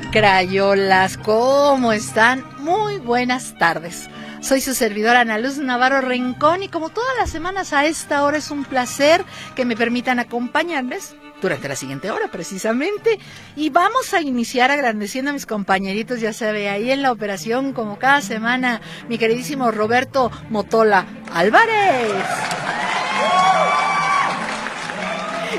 Crayolas, ¿cómo están? Muy buenas tardes. Soy su servidora Ana Luz Navarro Rincón y como todas las semanas a esta hora es un placer que me permitan acompañarles durante la siguiente hora precisamente. Y vamos a iniciar agradeciendo a mis compañeritos, ya se ve ahí en la operación como cada semana, mi queridísimo Roberto Motola Álvarez.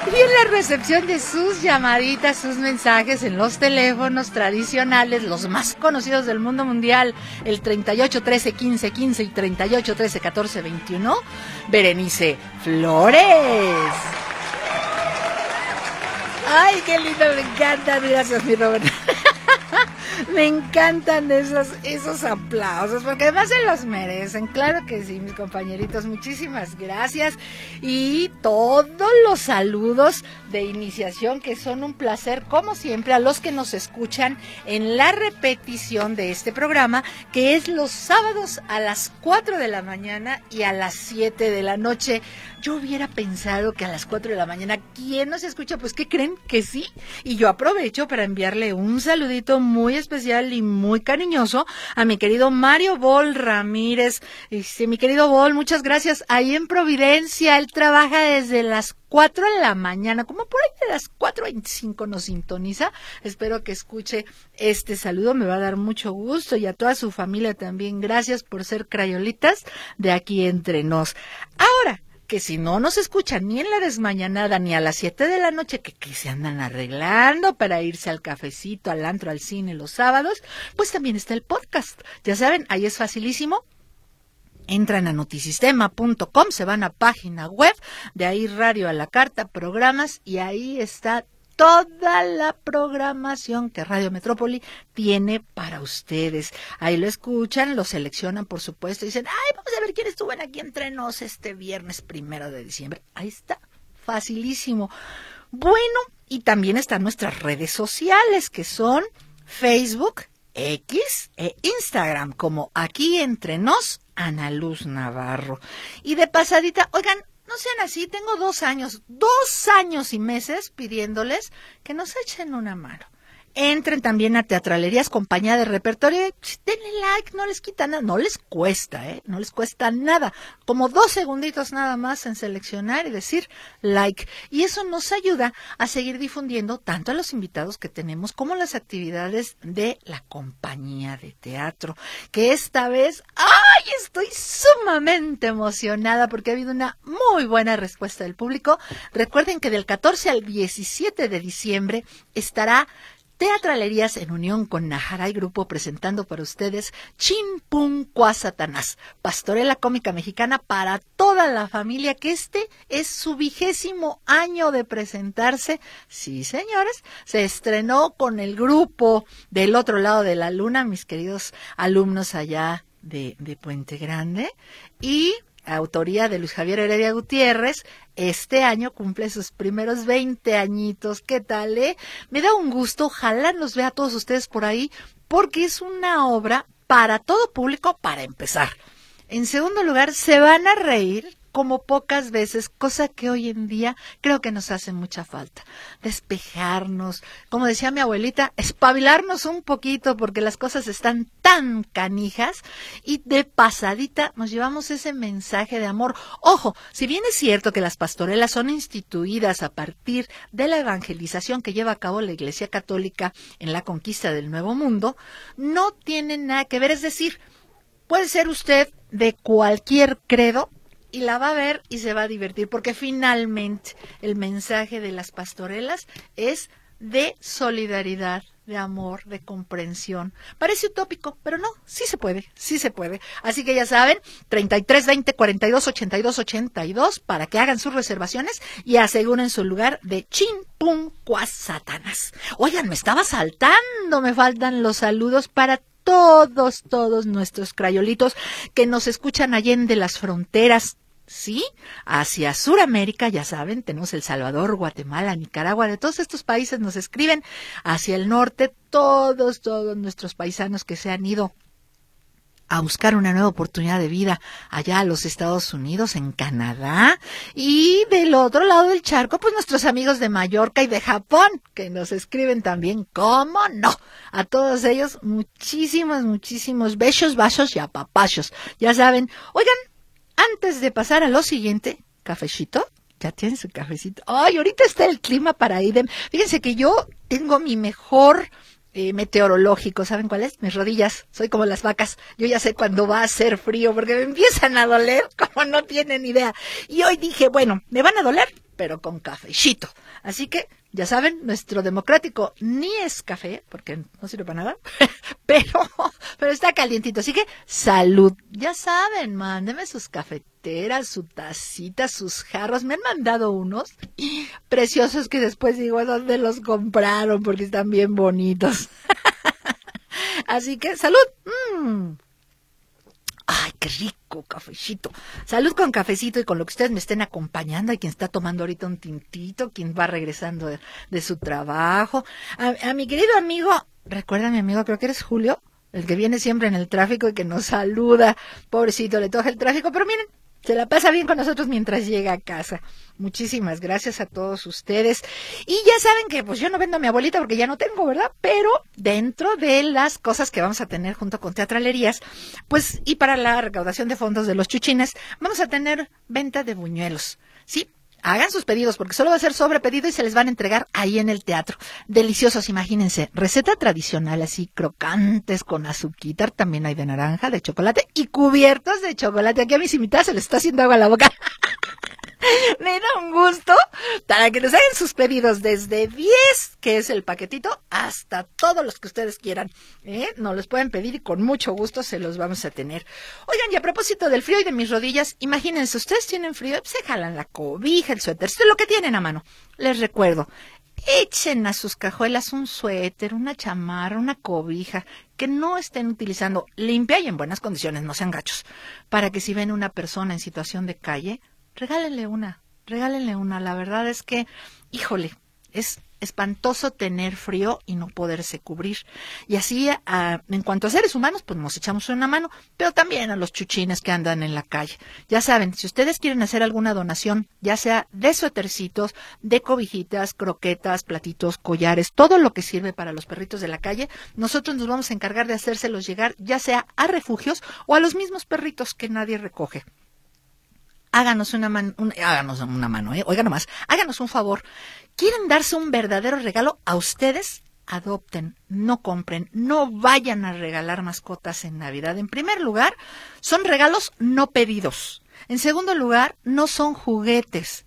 Y en la recepción de sus llamaditas, sus mensajes en los teléfonos tradicionales, los más conocidos del mundo mundial, el 38 13 15 15 y 38 13 14 21, Berenice Flores. Ay, qué lindo, me encanta. Gracias, mi Robert. Me encantan esos, esos aplausos, porque además se los merecen. Claro que sí, mis compañeritos. Muchísimas gracias. Y todos los saludos de iniciación que son un placer, como siempre, a los que nos escuchan en la repetición de este programa, que es los sábados a las 4 de la mañana y a las 7 de la noche. Yo hubiera pensado que a las 4 de la mañana, ¿quién nos escucha? Pues que creen que sí. Y yo aprovecho para enviarle un saludito muy especial y muy cariñoso a mi querido Mario Bol Ramírez. Dice, mi querido Bol, muchas gracias. Ahí en Providencia, él trabaja desde las 4 de la mañana, como por ahí de las 4.25 nos sintoniza. Espero que escuche este saludo, me va a dar mucho gusto y a toda su familia también. Gracias por ser crayolitas de aquí entre nos. Ahora, que si no nos escuchan ni en la desmañanada ni a las 7 de la noche, que, que se andan arreglando para irse al cafecito, al antro, al cine los sábados, pues también está el podcast. Ya saben, ahí es facilísimo. Entran a notisistema.com, se van a página web, de ahí radio a la carta, programas y ahí está toda la programación que Radio Metrópoli tiene para ustedes. Ahí lo escuchan, lo seleccionan, por supuesto, y dicen, ay, vamos a ver quién estuvo en aquí entre nos este viernes primero de diciembre. Ahí está, facilísimo. Bueno, y también están nuestras redes sociales, que son Facebook, X e Instagram, como aquí entre nos, Ana Luz Navarro. Y de pasadita, oigan, no sean así, tengo dos años, dos años y meses pidiéndoles que nos echen una mano. Entren también a Teatralerías Compañía de Repertorio. Denle like, no les quita nada, no les cuesta, ¿eh? No les cuesta nada. Como dos segunditos nada más en seleccionar y decir like. Y eso nos ayuda a seguir difundiendo tanto a los invitados que tenemos como las actividades de la compañía de teatro. Que esta vez, ¡ay! Estoy sumamente emocionada porque ha habido una muy buena respuesta del público. Recuerden que del 14 al 17 de diciembre estará Teatralerías en unión con Najaray Grupo presentando para ustedes Chin Satanás, pastorela cómica mexicana para toda la familia, que este es su vigésimo año de presentarse. Sí, señores, se estrenó con el grupo del otro lado de la luna, mis queridos alumnos allá de, de Puente Grande, y autoría de Luis Javier Heredia Gutiérrez, este año cumple sus primeros 20 añitos. ¿Qué tal, eh? Me da un gusto, ojalá los vea a todos ustedes por ahí, porque es una obra para todo público para empezar. En segundo lugar, se van a reír como pocas veces, cosa que hoy en día creo que nos hace mucha falta. Despejarnos, como decía mi abuelita, espabilarnos un poquito porque las cosas están tan canijas y de pasadita nos llevamos ese mensaje de amor. Ojo, si bien es cierto que las pastorelas son instituidas a partir de la evangelización que lleva a cabo la Iglesia Católica en la conquista del Nuevo Mundo, no tienen nada que ver, es decir, puede ser usted de cualquier credo y la va a ver y se va a divertir, porque finalmente el mensaje de las pastorelas es de solidaridad, de amor, de comprensión. Parece utópico, pero no, sí se puede, sí se puede. Así que ya saben, 33 20 42 82 82 para que hagan sus reservaciones y aseguren su lugar de chin pum cuas satanas. Oigan, me estaba saltando, me faltan los saludos para todos, todos nuestros crayolitos que nos escuchan allende las fronteras ¿sí? Hacia Suramérica, ya saben, tenemos El Salvador, Guatemala, Nicaragua, de todos estos países nos escriben. Hacia el norte, todos, todos nuestros paisanos que se han ido a buscar una nueva oportunidad de vida allá a los Estados Unidos, en Canadá, y del otro lado del charco, pues nuestros amigos de Mallorca y de Japón, que nos escriben también, ¿cómo no? A todos ellos, muchísimos, muchísimos besos, vasos y apapachos. Ya saben, oigan, antes de pasar a lo siguiente, cafecito, ya tienen su cafecito. Ay, ahorita está el clima para ir. Fíjense que yo tengo mi mejor eh, meteorológico, ¿saben cuál es? Mis rodillas. Soy como las vacas. Yo ya sé cuándo va a hacer frío porque me empiezan a doler como no tienen idea. Y hoy dije, bueno, me van a doler, pero con cafecito. Así que ya saben, nuestro democrático ni es café, porque no sirve para nada, pero, pero está calientito. Así que salud. Ya saben, mándenme sus cafeteras, su tacita, sus jarros. Me han mandado unos preciosos que después digo, ¿dónde los compraron? Porque están bien bonitos. Así que salud. Mm. Rico cafecito. Salud con cafecito y con lo que ustedes me estén acompañando. Hay quien está tomando ahorita un tintito, quien va regresando de, su trabajo. A, mi querido amigo, recuerda mi amigo, creo que eres Julio, el que viene siempre en el tráfico y que nos saluda. Pobrecito, le toca el tráfico, pero miren, se la pasa bien con nosotros mientras llega a casa. Muchísimas gracias a todos ustedes. Y ya saben que pues yo no vendo a mi abuelita porque ya no tengo, ¿verdad? Pero dentro de las cosas que vamos a tener junto con teatralerías, pues y para la recaudación de fondos de los chuchines, vamos a tener venta de buñuelos. Sí, Hagan sus pedidos porque solo va a ser sobre pedido y se les van a entregar ahí en el teatro. Deliciosos, imagínense. Receta tradicional así, crocantes con azuquitar, también hay de naranja, de chocolate y cubiertos de chocolate. Aquí a mis invitadas se les está haciendo agua a la boca. Me da un gusto para que nos hagan sus pedidos desde 10, que es el paquetito, hasta todos los que ustedes quieran. ¿eh? Nos los pueden pedir y con mucho gusto se los vamos a tener. Oigan, y a propósito del frío y de mis rodillas, imagínense, ustedes tienen frío, se jalan la cobija, el suéter, lo que tienen a mano. Les recuerdo, echen a sus cajuelas un suéter, una chamarra, una cobija que no estén utilizando limpia y en buenas condiciones, no sean gachos, para que si ven una persona en situación de calle, regálenle una, regálenle una. La verdad es que, híjole, es espantoso tener frío y no poderse cubrir. Y así, en cuanto a seres humanos, pues nos echamos una mano, pero también a los chuchines que andan en la calle. Ya saben, si ustedes quieren hacer alguna donación, ya sea de suetercitos, de cobijitas, croquetas, platitos, collares, todo lo que sirve para los perritos de la calle, nosotros nos vamos a encargar de hacérselos llegar, ya sea a refugios o a los mismos perritos que nadie recoge háganos una mano, háganos una mano, ¿eh? oiga nomás, háganos un favor. ¿Quieren darse un verdadero regalo a ustedes? Adopten, no compren, no vayan a regalar mascotas en Navidad. En primer lugar, son regalos no pedidos. En segundo lugar, no son juguetes.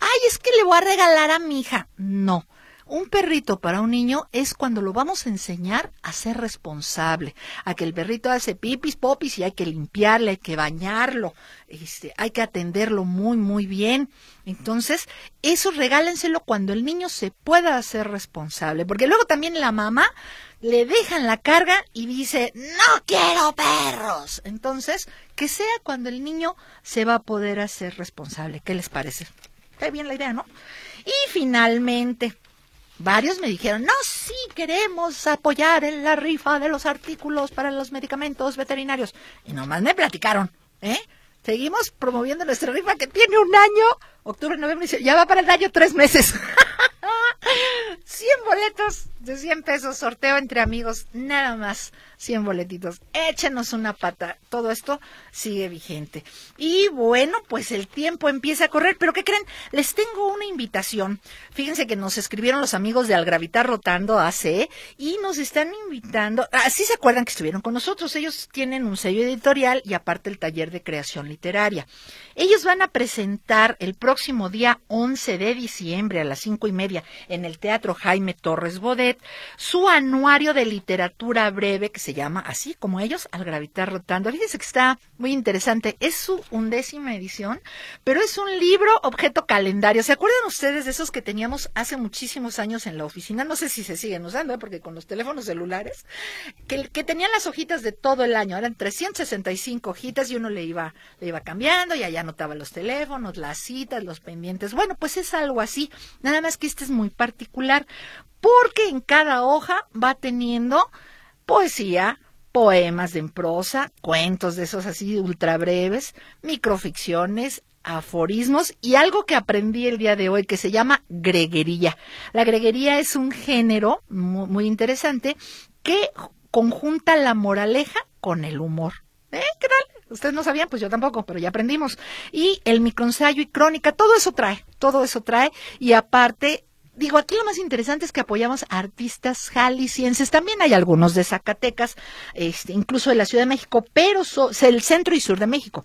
Ay, es que le voy a regalar a mi hija. No. Un perrito para un niño es cuando lo vamos a enseñar a ser responsable, a que el perrito hace pipis, popis y hay que limpiarle, hay que bañarlo, este, hay que atenderlo muy, muy bien. Entonces, eso regálenselo cuando el niño se pueda hacer responsable, porque luego también la mamá le dejan la carga y dice, no quiero perros. Entonces, que sea cuando el niño se va a poder hacer responsable. ¿Qué les parece? Está bien la idea, ¿no? Y finalmente, Varios me dijeron, no, sí, queremos apoyar en la rifa de los artículos para los medicamentos veterinarios. Y nomás me platicaron, ¿eh? Seguimos promoviendo nuestra rifa que tiene un año, octubre, noviembre, ya va para el año tres meses. 100 boletos de 100 pesos, sorteo entre amigos, nada más 100 boletitos. Échenos una pata, todo esto sigue vigente. Y bueno, pues el tiempo empieza a correr, pero ¿qué creen? Les tengo una invitación. Fíjense que nos escribieron los amigos de Al Gravitar Rotando AC y nos están invitando, así se acuerdan que estuvieron con nosotros, ellos tienen un sello editorial y aparte el taller de creación literaria. Ellos van a presentar el próximo día 11 de diciembre a las cinco y media en el Teatro Jaime Torres Bodet su anuario de literatura breve que se llama así como ellos, Al gravitar rotando. Fíjese que está muy interesante. Es su undécima edición, pero es un libro objeto calendario. ¿Se acuerdan ustedes de esos que teníamos hace muchísimos años en la oficina? No sé si se siguen usando, ¿eh? porque con los teléfonos celulares, que, que tenían las hojitas de todo el año. Eran 365 hojitas y uno le iba, le iba cambiando y allá anotaba los teléfonos, las citas, los pendientes. Bueno, pues es algo así. Nada más que este es muy particular, porque en cada hoja va teniendo poesía, poemas en prosa, cuentos de esos así ultra breves, microficciones, aforismos y algo que aprendí el día de hoy que se llama greguería. La greguería es un género muy, interesante que conjunta la moraleja con el humor. ¿Eh? ¿Qué tal? Ustedes no sabían, pues yo tampoco, pero ya aprendimos. Y el microensayo y crónica, todo eso trae, todo eso trae. Y aparte, digo, aquí lo más interesante es que apoyamos a artistas jaliscienses. También hay algunos de Zacatecas, este, incluso de la Ciudad de México, pero el centro y sur de México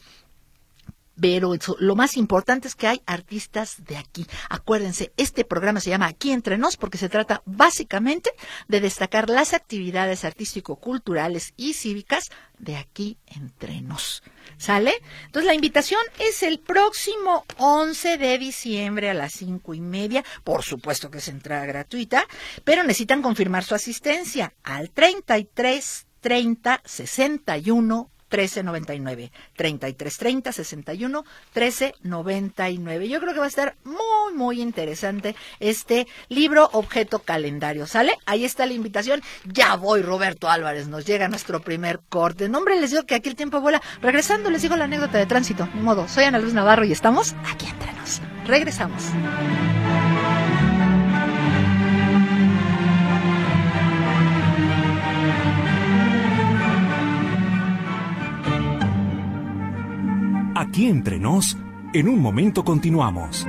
pero lo más importante es que hay artistas de aquí. Acuérdense, este programa se llama Aquí entre nos porque se trata básicamente de destacar las actividades artístico-culturales y cívicas de aquí entre nos. ¿Sale? Entonces la invitación es el próximo 11 de diciembre a las cinco y media. Por supuesto que es entrada gratuita, pero necesitan confirmar su asistencia al 33 30 61 1399. 3330 61 1399. Yo creo que va a estar muy, muy interesante este libro objeto calendario. ¿Sale? Ahí está la invitación. Ya voy, Roberto Álvarez. Nos llega nuestro primer corte. Nombre, les digo que aquí el tiempo vuela. Regresando, les digo la anécdota de tránsito. Ni modo, soy Ana Luz Navarro y estamos aquí entre nos. Regresamos. Aquí entre nos, en un momento continuamos.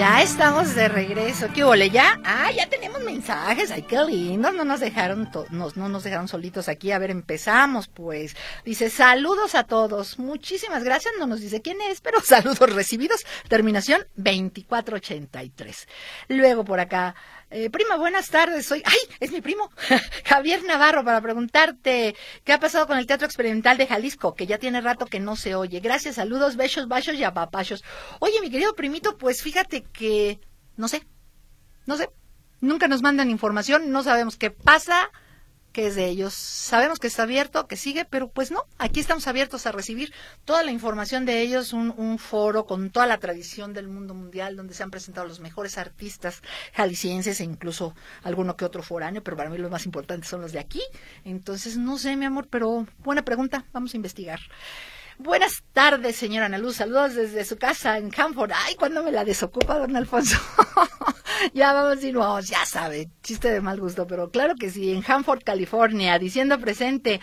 Ya estamos de regreso. ¿Qué ole ya? Ah, ya tenemos mensajes. Ay, qué lindo. No nos dejaron, nos, no nos dejaron solitos aquí. A ver, empezamos pues. Dice, saludos a todos. Muchísimas gracias. No nos dice quién es, pero saludos recibidos. Terminación 2483. Luego por acá. Eh, prima, buenas tardes. Soy, ay, es mi primo, Javier Navarro, para preguntarte qué ha pasado con el Teatro Experimental de Jalisco, que ya tiene rato que no se oye. Gracias, saludos, besos, bachos y apapachos. Oye, mi querido primito, pues fíjate que, no sé, no sé, nunca nos mandan información, no sabemos qué pasa que es de ellos. Sabemos que está abierto, que sigue, pero pues no, aquí estamos abiertos a recibir toda la información de ellos, un, un, foro con toda la tradición del mundo mundial, donde se han presentado los mejores artistas jaliscienses e incluso alguno que otro foráneo, pero para mí los más importantes son los de aquí. Entonces, no sé, mi amor, pero buena pregunta, vamos a investigar. Buenas tardes, señora Ana Luz. Saludos desde su casa en Hanford. Ay, ¿cuándo me la desocupa, don Alfonso? ya vamos y vamos, ya sabe, chiste de mal gusto, pero claro que sí, en Hanford, California, diciendo presente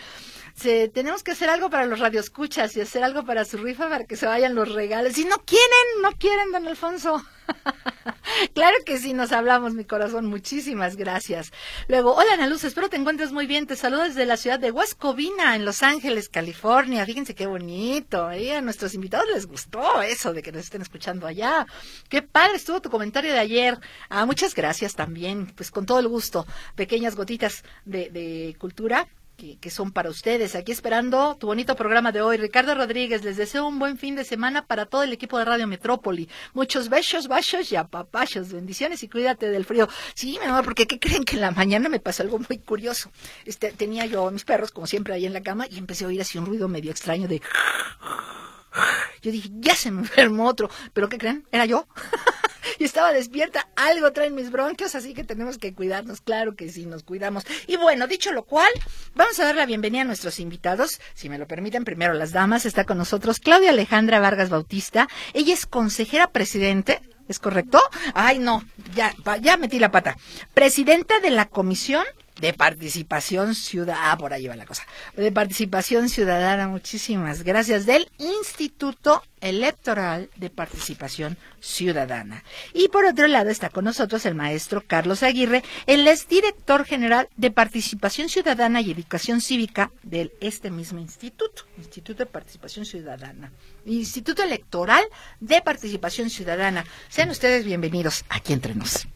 tenemos que hacer algo para los radioescuchas y hacer algo para su rifa para que se vayan los regalos. Si no quieren, no quieren, don Alfonso. claro que sí, nos hablamos, mi corazón. Muchísimas gracias. Luego, hola Ana Luz, espero te encuentres muy bien. Te saludo desde la ciudad de Huascovina, en Los Ángeles, California. Fíjense qué bonito. ¿eh? A nuestros invitados les gustó eso de que nos estén escuchando allá. Qué padre estuvo tu comentario de ayer. Ah, muchas gracias también. Pues con todo el gusto. Pequeñas gotitas de, de cultura que, son para ustedes. Aquí esperando tu bonito programa de hoy. Ricardo Rodríguez, les deseo un buen fin de semana para todo el equipo de Radio Metrópoli. Muchos besos, bachos y apapachos. Bendiciones y cuídate del frío. Sí, mi amor, porque ¿qué creen que en la mañana me pasó algo muy curioso? Este, tenía yo a mis perros, como siempre, ahí en la cama y empecé a oír así un ruido medio extraño de... Yo dije, ya se me enfermó otro. ¿Pero qué creen? Era yo. y estaba despierta, algo traen mis bronquios, así que tenemos que cuidarnos, claro que sí, nos cuidamos. Y bueno, dicho lo cual, vamos a dar la bienvenida a nuestros invitados, si me lo permiten, primero las damas, está con nosotros Claudia Alejandra Vargas Bautista, ella es consejera presidente ¿Es correcto? Ay, no, ya, ya metí la pata. Presidenta de la Comisión de participación ciudadana, ah, por ahí va la cosa, de participación ciudadana, muchísimas gracias, del Instituto Electoral de Participación Ciudadana. Y por otro lado está con nosotros el maestro Carlos Aguirre, él es director general de Participación Ciudadana y Educación Cívica de este mismo instituto, Instituto de Participación Ciudadana, Instituto Electoral de Participación Ciudadana. Sean ustedes bienvenidos aquí entre nos.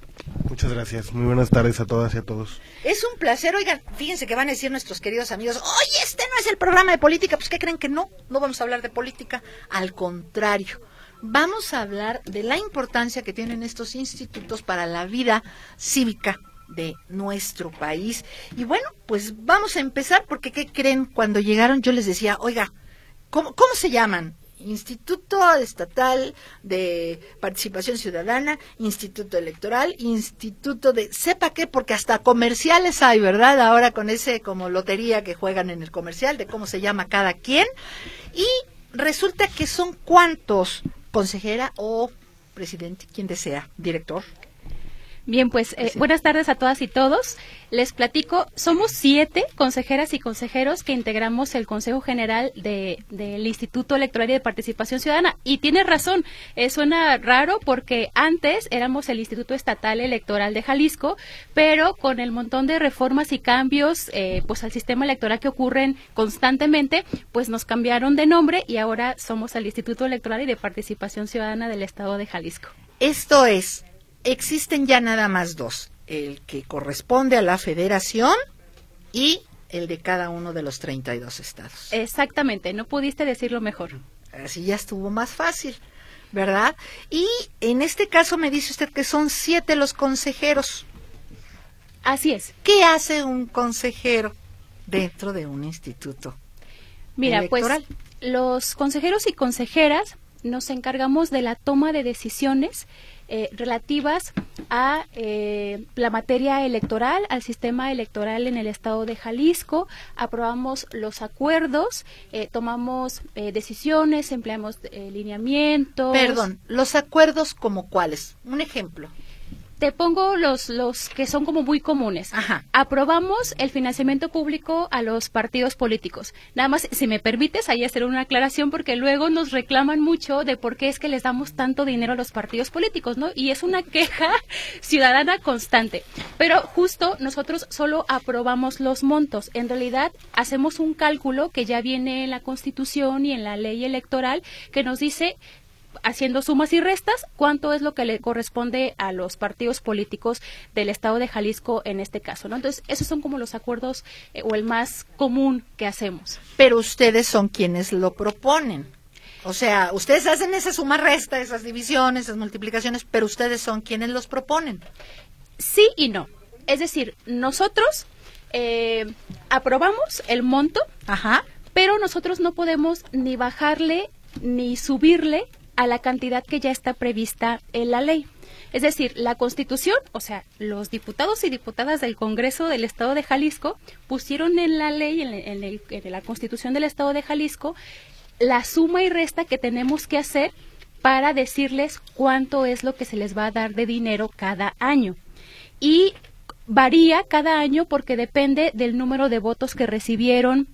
Muchas gracias. Muy buenas tardes a todas y a todos. Es un placer. Oigan, fíjense que van a decir nuestros queridos amigos, oye, este no es el programa de política. Pues, ¿qué creen que no? No vamos a hablar de política. Al contrario, vamos a hablar de la importancia que tienen estos institutos para la vida cívica de nuestro país. Y bueno, pues vamos a empezar porque ¿qué creen? Cuando llegaron yo les decía, oiga, ¿cómo, cómo se llaman? Instituto Estatal de Participación Ciudadana, Instituto Electoral, Instituto de sepa qué, porque hasta comerciales hay, ¿verdad? Ahora con ese como lotería que juegan en el comercial de cómo se llama cada quien. Y resulta que son cuántos, consejera o presidente, quien desea, director. Bien, pues eh, buenas tardes a todas y todos. Les platico, somos siete consejeras y consejeros que integramos el Consejo General del Instituto Electoral y de Participación Ciudadana. Y tiene razón, eh, suena raro porque antes éramos el Instituto Estatal Electoral de Jalisco, pero con el montón de reformas y cambios eh, pues al sistema electoral que ocurren constantemente, pues nos cambiaron de nombre y ahora somos el Instituto Electoral y de Participación Ciudadana del Estado de Jalisco. Esto es existen ya nada más dos, el que corresponde a la federación y el de cada uno de los 32 estados. Exactamente, no pudiste decirlo mejor. Así ya estuvo más fácil, ¿verdad? Y en este caso me dice usted que son siete los consejeros. Así es. ¿Qué hace un consejero dentro de un instituto? Mira, pues los consejeros y consejeras nos encargamos de la toma de decisiones eh, relativas a eh, la materia electoral, al sistema electoral en el estado de Jalisco. Aprobamos los acuerdos, eh, tomamos decisiones, empleamos lineamientos. Perdón, los acuerdos como cuáles? Un ejemplo te pongo los, los que son como muy comunes. Ajá. Aprobamos el financiamiento público a los partidos políticos. Nada más, si me permites, ahí hacer una aclaración porque luego nos reclaman mucho de por qué es que les damos tanto dinero a los partidos políticos, ¿no? Y es una queja ciudadana constante. Pero justo nosotros solo aprobamos los montos. En realidad, hacemos un cálculo que ya viene en la Constitución y en la ley electoral que nos dice haciendo sumas y restas, cuánto es lo que le corresponde a los partidos políticos del Estado de Jalisco en este caso, ¿no? Entonces, esos son como los acuerdos eh, o el más común que hacemos. Pero ustedes son quienes lo proponen. O sea, ustedes hacen esa suma resta, esas divisiones, esas multiplicaciones, pero ustedes son quienes los proponen. Sí y no. Es decir, nosotros eh, aprobamos el monto, Ajá. pero nosotros no podemos ni bajarle ni subirle a la cantidad que ya está prevista en la ley. Es decir, la Constitución, o sea, los diputados y diputadas del Congreso del Estado de Jalisco pusieron en la ley, en, la Constitución del Estado de Jalisco, la suma y resta que tenemos que hacer para decirles cuánto es lo que se les va a dar de dinero cada año. Y varía cada año porque depende del número de votos que recibieron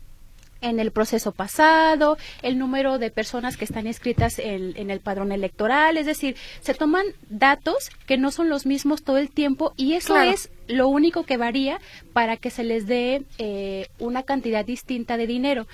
en el proceso pasado, el número de personas que están inscritas en, el padrón electoral, es decir, se toman datos que no son los mismos todo el tiempo y eso es lo único que varía para que se les dé eh, una cantidad distinta de dinero.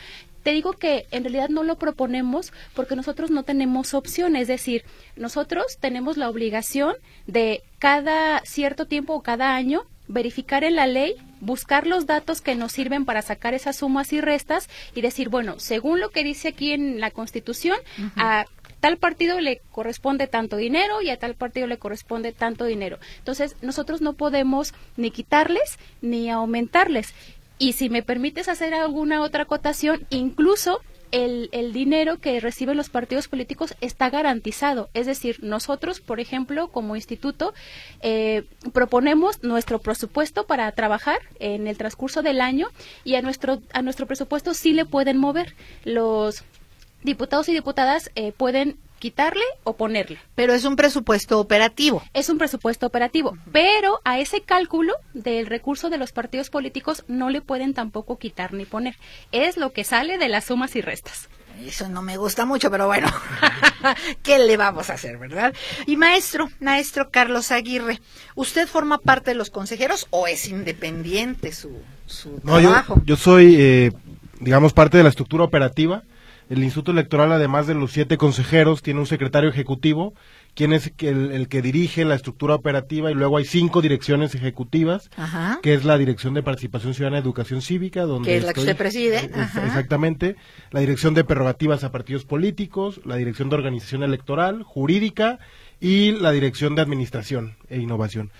Te digo que en realidad no lo proponemos porque nosotros no tenemos opción, es decir, nosotros tenemos la obligación de cada cierto tiempo o cada año verificar en la ley, buscar los datos que nos sirven para sacar esas sumas y restas y decir, bueno, según lo que dice aquí en la Constitución, a tal partido le corresponde tanto dinero y a tal partido le corresponde tanto dinero. Entonces, nosotros no podemos ni quitarles ni aumentarles. Y si me permites hacer alguna otra acotación, incluso el, dinero que reciben los partidos políticos está garantizado. Es decir, nosotros, por ejemplo, como instituto, eh, proponemos nuestro presupuesto para trabajar en el transcurso del año y a nuestro, a nuestro presupuesto sí le pueden mover. Los diputados y diputadas eh, pueden quitarle o ponerle. Pero es un presupuesto operativo. Es un presupuesto operativo, pero a ese cálculo del recurso de los partidos políticos no le pueden tampoco quitar ni poner. Es lo que sale de las sumas y restas. Eso no me gusta mucho, pero bueno, ¿qué le vamos a hacer, verdad? Y maestro, maestro Carlos Aguirre, ¿usted forma parte de los consejeros o es independiente su, su No, yo, trabajo? yo soy, eh, digamos, parte de la estructura operativa. El Instituto Electoral, además de los siete consejeros, tiene un secretario ejecutivo, quien es el, el que dirige la estructura operativa, y luego hay cinco direcciones ejecutivas, Ajá. que es la Dirección de Participación Ciudadana y Educación Cívica, donde Que es la que usted preside, ajá. Exactamente. La Dirección de Prerrogativas a Partidos Políticos, la Dirección de Organización Electoral, Jurídica y la Dirección de Administración e Innovación.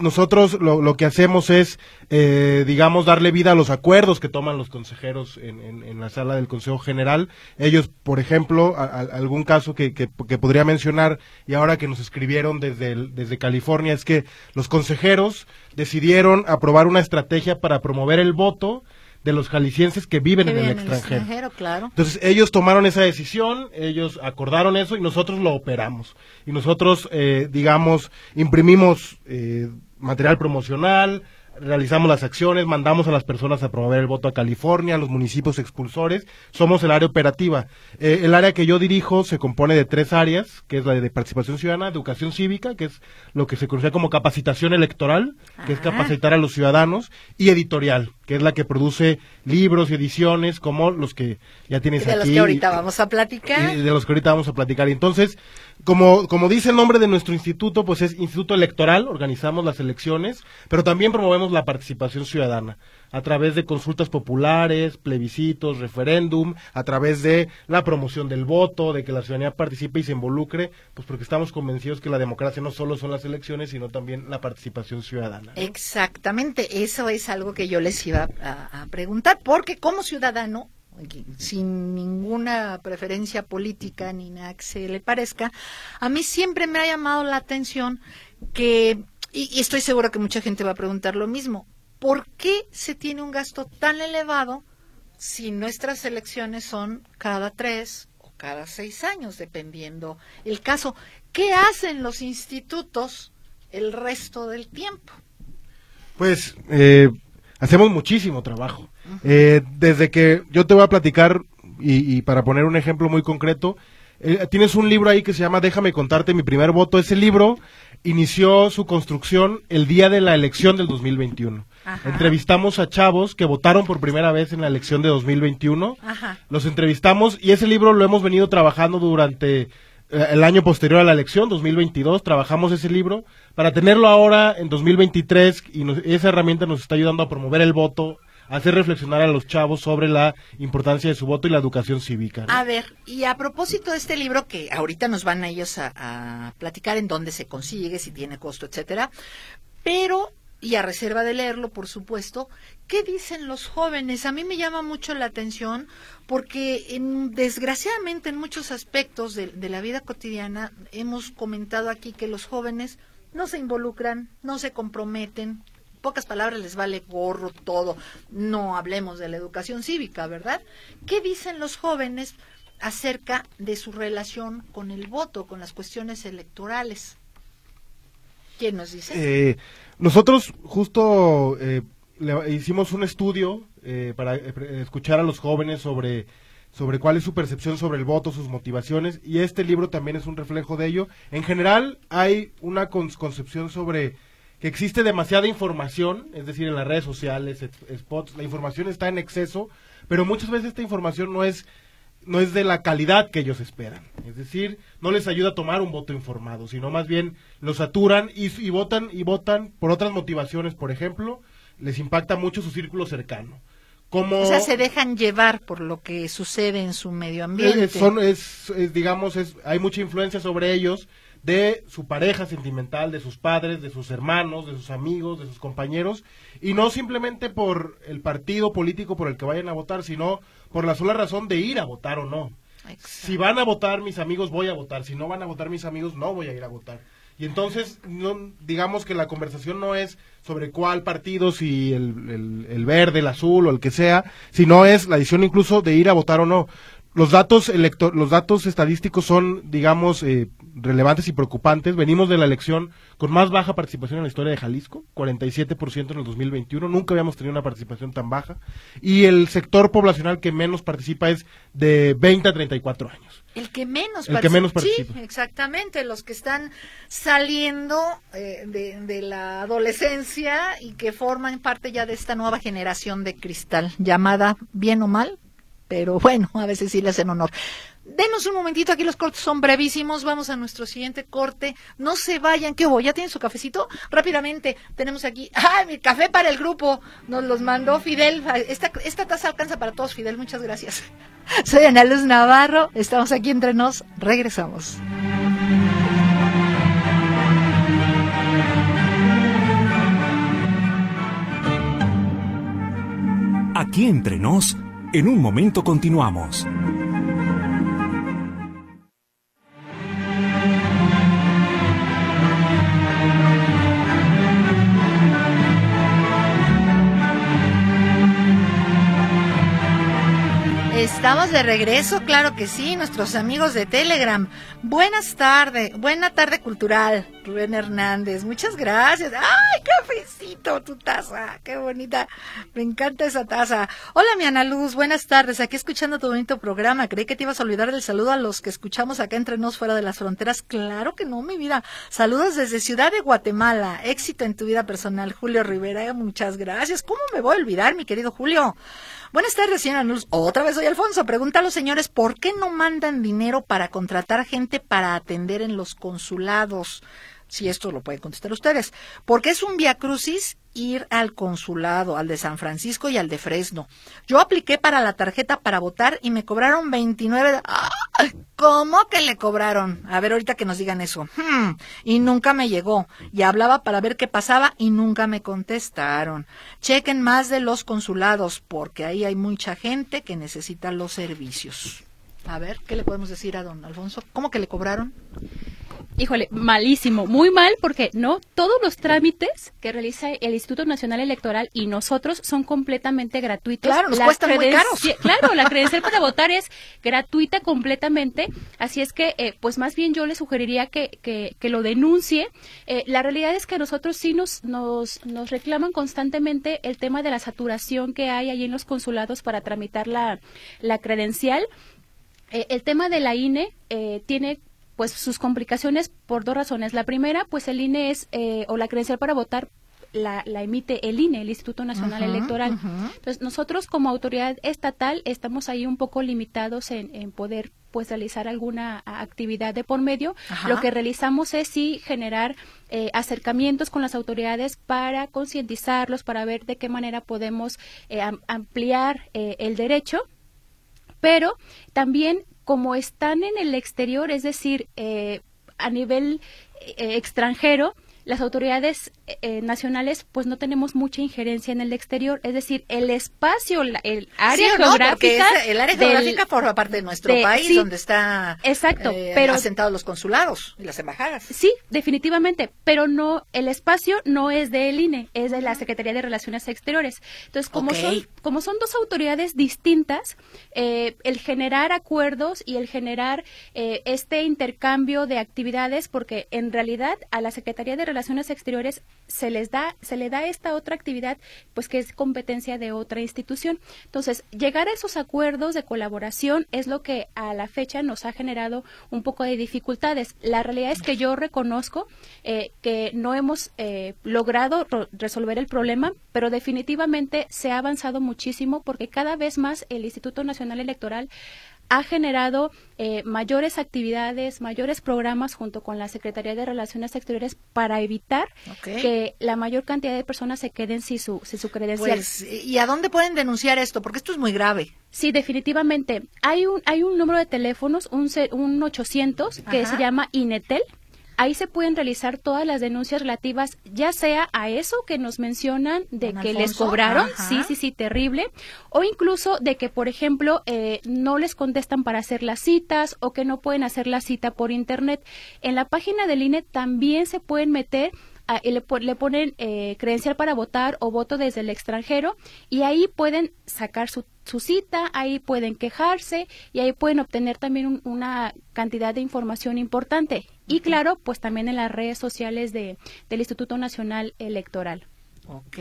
Nosotros lo, lo que hacemos es, eh, digamos, darle vida a los acuerdos que toman los consejeros en, en- la sala del Consejo General. Ellos, por ejemplo, algún caso que, que- podría mencionar y ahora que nos escribieron desde, desde California es que los consejeros decidieron aprobar una estrategia para promover el voto de los jaliscienses que viven Que en el viene extranjero. claro. Entonces ellos tomaron esa decisión, ellos acordaron eso y nosotros lo operamos. Y nosotros, eh, digamos, imprimimos eh, material promocional, realizamos las acciones, mandamos a las personas a promover el voto a California, a los municipios expulsores, somos el área operativa. Eh, el área que yo dirijo se compone de tres áreas, que es la de participación ciudadana, educación cívica, que es lo que se conoce como capacitación electoral, que es capacitar a los ciudadanos, y editorial, que es la que produce libros y ediciones como los que ya tienes De aquí. los que ahorita vamos a platicar. y de los que ahorita vamos a platicar. Entonces, como, como dice el nombre de nuestro instituto, pues es Instituto Electoral, organizamos las elecciones, pero también promovemos la participación ciudadana a través de consultas populares, plebiscitos, referéndum, a través de la promoción del voto, de que la ciudadanía participe y se involucre, pues porque estamos convencidos que la democracia no solo son las elecciones, sino también la participación ciudadana. Exactamente, eso es algo que yo les iba a, preguntar, porque como ciudadano, sin ninguna preferencia política ni nada que se le parezca, a mí siempre me ha llamado la atención que, y estoy segura que mucha gente va a preguntar lo mismo, ¿por qué se tiene un gasto tan elevado si nuestras elecciones son cada tres o cada seis años, dependiendo el caso? ¿Qué hacen los institutos el resto del tiempo? Pues eh, hacemos muchísimo trabajo. Eh, desde que yo te voy a platicar, y, y para poner un ejemplo muy concreto, eh, tienes un libro ahí que se llama Déjame contarte mi primer voto. Ese libro inició su construcción el día de la elección del 2021. Ajá. Entrevistamos a chavos que votaron por primera vez en la elección de 2021. Ajá. Los entrevistamos y ese libro lo hemos venido trabajando durante eh, el año posterior a la elección, 2022. Trabajamos ese libro para tenerlo ahora en 2023 y nos- esa herramienta nos está ayudando a promover el voto, a hacer reflexionar a los chavos sobre la importancia de su voto y la educación cívica. ¿no? A ver, y a propósito de este libro, que ahorita nos van a ellos a, a platicar en dónde se consigue, si tiene costo, etcétera, pero, y a reserva de leerlo, por supuesto, ¿qué dicen los jóvenes? A mí me llama mucho la atención porque, en- desgraciadamente, en muchos aspectos de, la vida cotidiana, hemos comentado aquí que los jóvenes no se involucran, no se comprometen, pocas palabras les vale gorro todo. No hablemos de la educación cívica, ¿verdad? ¿Qué dicen los jóvenes acerca de su relación con el voto, con las cuestiones electorales? ¿Quién nos dice? Eh, nosotros justo eh, le- hicimos un estudio eh, para eh, escuchar a los jóvenes sobre, sobre cuál es su percepción sobre el voto, sus motivaciones, y este libro también es un reflejo de ello. En general hay una con- concepción sobre que existe demasiada información, es decir, en las redes sociales, spots, la información está en exceso, pero muchas veces esta información no es no es de la calidad que ellos esperan. Es decir, no les ayuda a tomar un voto informado, sino más bien lo saturan y, y votan y votan por otras motivaciones. Por ejemplo, les impacta mucho su círculo cercano. Como O sea, se dejan llevar por lo que sucede en su medio ambiente. eh, son, es, es, digamos, es, hay mucha influencia sobre ellos de su pareja sentimental, de sus padres, de sus hermanos, de sus amigos, de sus compañeros, y no simplemente por el partido político por el que vayan a votar, sino por la sola razón de ir a votar o no. Si van a votar mis amigos, voy a votar. Si no van a votar mis amigos, no voy a ir a votar. Y entonces, no, digamos que la conversación no es sobre cuál partido, si el, el- el verde, el azul o el que sea, sino es la decisión incluso de ir a votar o no. Los datos elector los datos estadísticos son, digamos, eh, relevantes y preocupantes. Venimos de la elección con más baja participación en la historia de Jalisco, 47% en el 2021. Nunca habíamos tenido una participación tan baja. Y el sector poblacional que menos participa es de 20 a 34 años. El que menos, el que menos participa. Sí, exactamente. Los que están saliendo eh, de, de, la adolescencia y que forman parte ya de esta nueva generación de cristal, llamada bien o mal, pero bueno, a veces sí le hacen honor. Denos un momentito, aquí los cortes son brevísimos, vamos a nuestro siguiente corte. No se vayan, ¿qué hubo? ¿Ya tienen su cafecito? Rápidamente, tenemos aquí, ¡ah, mi café para el grupo! Nos los mandó Fidel, esta, esta taza alcanza para todos, Fidel, muchas gracias. Soy Ana Luz Navarro, estamos aquí entre nos, regresamos. Aquí entre nos, en un momento continuamos. Estamos de regreso, claro que sí, nuestros amigos de Telegram. Buenas tardes, buena tarde cultural, Rubén Hernández. Muchas gracias. ¡Ay, cafecito, tu taza! ¡Qué bonita! Me encanta esa taza. Hola, mi Ana Luz, buenas tardes. Aquí escuchando tu bonito programa. Creí que te ibas a olvidar del saludo a los que escuchamos acá entre nos fuera de las fronteras. Claro que no, mi vida. Saludos desde Ciudad de Guatemala. Éxito en tu vida personal, Julio Rivera. Muchas gracias. ¿Cómo me voy a olvidar, mi querido Julio? Buenas tardes, señora. Otra vez soy Alfonso. Pregunta a los señores, ¿por qué no mandan dinero para contratar gente para atender en los consulados? Si esto lo pueden contestar ustedes. Porque es un via crucis ir al consulado, al de San Francisco y al de Fresno. Yo apliqué para la tarjeta para votar y me cobraron 29. ¿Cómo que le cobraron? A ver, ahorita que nos digan eso. Hmm, y nunca me llegó. Y hablaba para ver qué pasaba y nunca me contestaron. Chequen más de los consulados porque ahí hay mucha gente que necesita los servicios. A ver, ¿qué le podemos decir a don Alfonso? ¿Cómo que le cobraron? Híjole, malísimo, muy mal, porque no todos los trámites que realiza el Instituto Nacional Electoral y nosotros son completamente gratuitos. Claro, nos cuestan muy caros. Claro, la credencial para votar es gratuita completamente, así es que, eh, pues más bien yo le sugeriría que, que, que lo denuncie. Eh, la realidad es que nosotros sí nos, nos, nos reclaman constantemente el tema de la saturación que hay ahí en los consulados para tramitar la, la credencial. Eh, el tema de la INE tiene pues sus complicaciones por dos razones. La primera, pues el INE es, eh, o la credencial para votar la, la, emite el INE, el Instituto Nacional Electoral. Entonces, nosotros como autoridad estatal estamos ahí un poco limitados en, en poder pues realizar alguna actividad de por medio. Lo que realizamos es sí generar eh, acercamientos con las autoridades para concientizarlos, para ver de qué manera podemos eh, ampliar eh, el derecho pero también como están en el exterior, es decir, eh, a nivel eh, extranjero, las autoridades eh, nacionales pues no tenemos mucha injerencia en el exterior, es decir, el espacio, el área geográfica, el área geográfica forma parte de nuestro país, donde está exacto, eh, pero asentados los consulados y las embajadas. Sí, definitivamente, pero no, el espacio no es del INE, es de la Secretaría de Relaciones Exteriores. Entonces, como son, como son dos autoridades distintas, eh, el generar acuerdos y el generar este intercambio de actividades, porque en realidad a la Secretaría de Relaciones Exteriores se les da, se le da esta otra actividad, pues que es competencia de otra institución. Entonces, llegar a esos acuerdos de colaboración es lo que a la fecha nos ha generado un poco de dificultades. La realidad es que yo reconozco eh, que no hemos eh, logrado resolver el problema, pero definitivamente se ha avanzado muchísimo porque cada vez más el Instituto Nacional Electoral ha generado eh, mayores actividades, mayores programas junto con la Secretaría de Relaciones Exteriores para evitar que la mayor cantidad de personas se queden sin su, sin su credencial. Pues, ¿Y a dónde pueden denunciar esto? Porque esto es muy grave. Sí, definitivamente. Hay un, hay un número de teléfonos, un, un 800, que se llama Inetel, Ahí se pueden realizar todas las denuncias relativas, ya sea a eso que nos mencionan de que les cobraron, sí, sí, sí, terrible, o incluso de que, por ejemplo, eh, no les contestan para hacer las citas o que no pueden hacer la cita por internet. En la página del INE también se pueden meter y le, le, ponen eh, credencial para votar o voto desde el extranjero y ahí pueden sacar su su cita, ahí pueden quejarse y ahí pueden obtener también una cantidad de información importante. Y claro, pues también en las redes sociales de, del Instituto Nacional Electoral. Ok.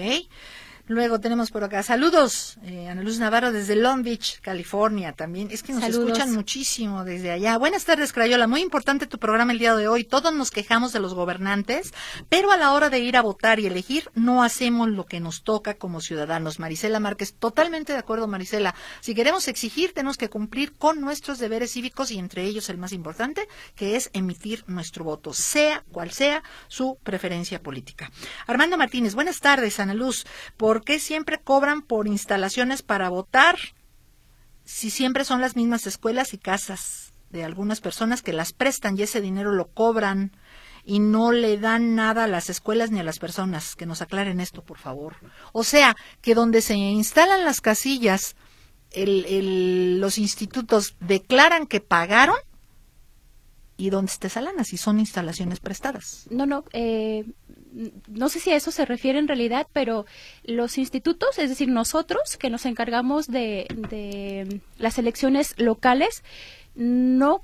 Luego tenemos por acá, saludos, eh, Ana Luz Navarro desde Long Beach, California también. Es que nos escuchan muchísimo desde allá. Buenas tardes, Crayola. Muy importante tu programa el día de hoy. Todos nos quejamos de los gobernantes, pero a la hora de ir a votar y elegir, no hacemos lo que nos toca como ciudadanos. Marisela Márquez, totalmente de acuerdo, Marisela. Si queremos exigir, tenemos que cumplir con nuestros deberes cívicos y entre ellos el más importante, que es emitir nuestro voto, sea cual sea su preferencia política. Armando Martínez, buenas tardes, Ana Luz. Por ¿por qué siempre cobran por instalaciones para votar si siempre son las mismas escuelas y casas de algunas personas que las prestan y ese dinero lo cobran y no le dan nada a las escuelas ni a las personas? Que nos aclaren esto, por favor. O sea, que donde se instalan las casillas, los institutos declaran que pagaron y donde se salanas si son instalaciones prestadas. No, no, eh, no sé si a eso se refiere en realidad, pero los institutos, es decir, nosotros que nos encargamos de, de las elecciones locales, no